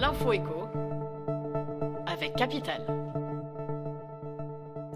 L'info écho avec Capital.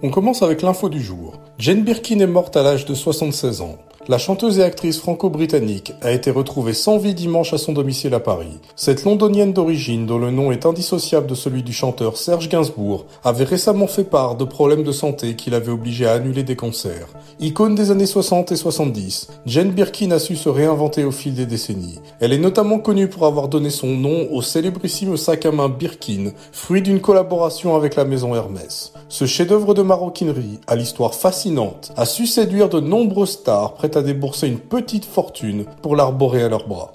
On commence avec l'info du jour. Jane Birkin est morte à l'âge de 76 ans. La chanteuse et actrice franco-britannique a été retrouvée sans vie dimanche à son domicile à Paris. Cette londonienne d'origine, dont le nom est indissociable de celui du chanteur Serge Gainsbourg, avait récemment fait part de problèmes de santé qui l'avaient obligé à annuler des concerts. Icône des années 60 et 70, Jane Birkin a su se réinventer au fil des décennies. Elle est notamment connue pour avoir donné son nom au célébrissime sac à main Birkin, fruit d'une collaboration avec la maison Hermès. Ce chef-d'œuvre de maroquinerie, à l'histoire fascinante, a su séduire de nombreuses stars à débourser une petite fortune pour l'arborer à leurs bras.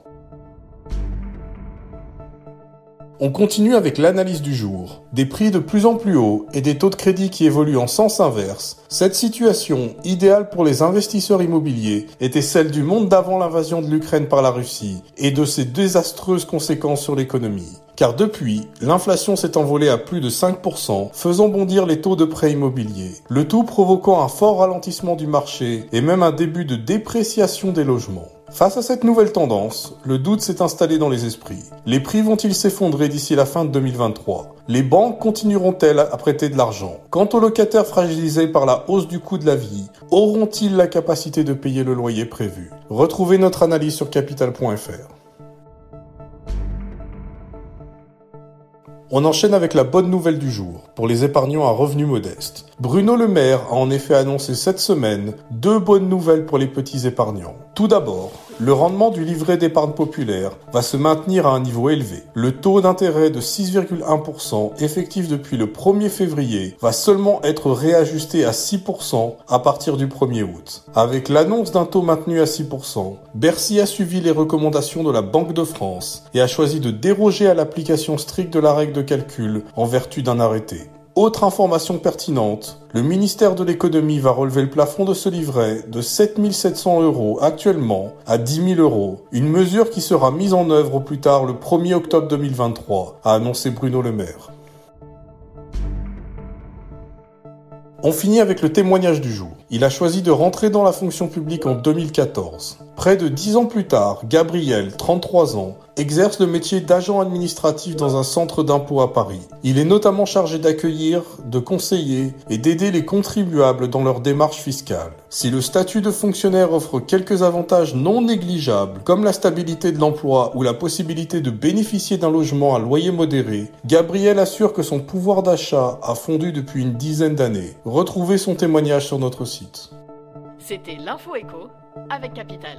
On continue avec l'analyse du jour. Des prix de plus en plus hauts et des taux de crédit qui évoluent en sens inverse, cette situation, idéale pour les investisseurs immobiliers, était celle du monde d'avant l'invasion de l'Ukraine par la Russie et de ses désastreuses conséquences sur l'économie. Car depuis, l'inflation s'est envolée à plus de 5%, faisant bondir les taux de prêts immobiliers. Le tout provoquant un fort ralentissement du marché et même un début de dépréciation des logements. Face à cette nouvelle tendance, le doute s'est installé dans les esprits. Les prix vont-ils s'effondrer d'ici la fin de 2023 Les banques continueront-elles à prêter de l'argent? Quant aux locataires fragilisés par la hausse du coût de la vie, auront-ils la capacité de payer le loyer prévu? Retrouvez notre analyse sur capital.fr. On enchaîne avec la bonne nouvelle du jour pour les épargnants à revenus modestes. Bruno Le Maire a en effet annoncé cette semaine deux bonnes nouvelles pour les petits épargnants. Tout d'abord, le rendement du livret d'épargne populaire va se maintenir à un niveau élevé. Le taux d'intérêt de 6,1% effectif depuis le 1er février va seulement être réajusté à 6% à partir du 1er août. Avec l'annonce d'un taux maintenu à 6%, Bercy a suivi les recommandations de la Banque de France et a choisi de déroger à l'application stricte de la règle calcul en vertu d'un arrêté. Autre information pertinente, le ministère de l'économie va relever le plafond de ce livret de 7700 euros actuellement à 10 000 euros, une mesure qui sera mise en œuvre au plus tard le 1er octobre 2023, a annoncé Bruno Le Maire. On finit avec le témoignage du jour. Il a choisi de rentrer dans la fonction publique en 2014. Près de dix ans plus tard, Gabriel, 33 ans, exerce le métier d'agent administratif dans un centre d'impôt à Paris. Il est notamment chargé d'accueillir, de conseiller et d'aider les contribuables dans leurs démarches fiscales. Si le statut de fonctionnaire offre quelques avantages non négligeables, comme la stabilité de l'emploi ou la possibilité de bénéficier d'un logement à loyer modéré, Gabriel assure que son pouvoir d'achat a fondu depuis une dizaine d'années. Retrouvez son témoignage sur notre site. C'était l'info écho avec Capital.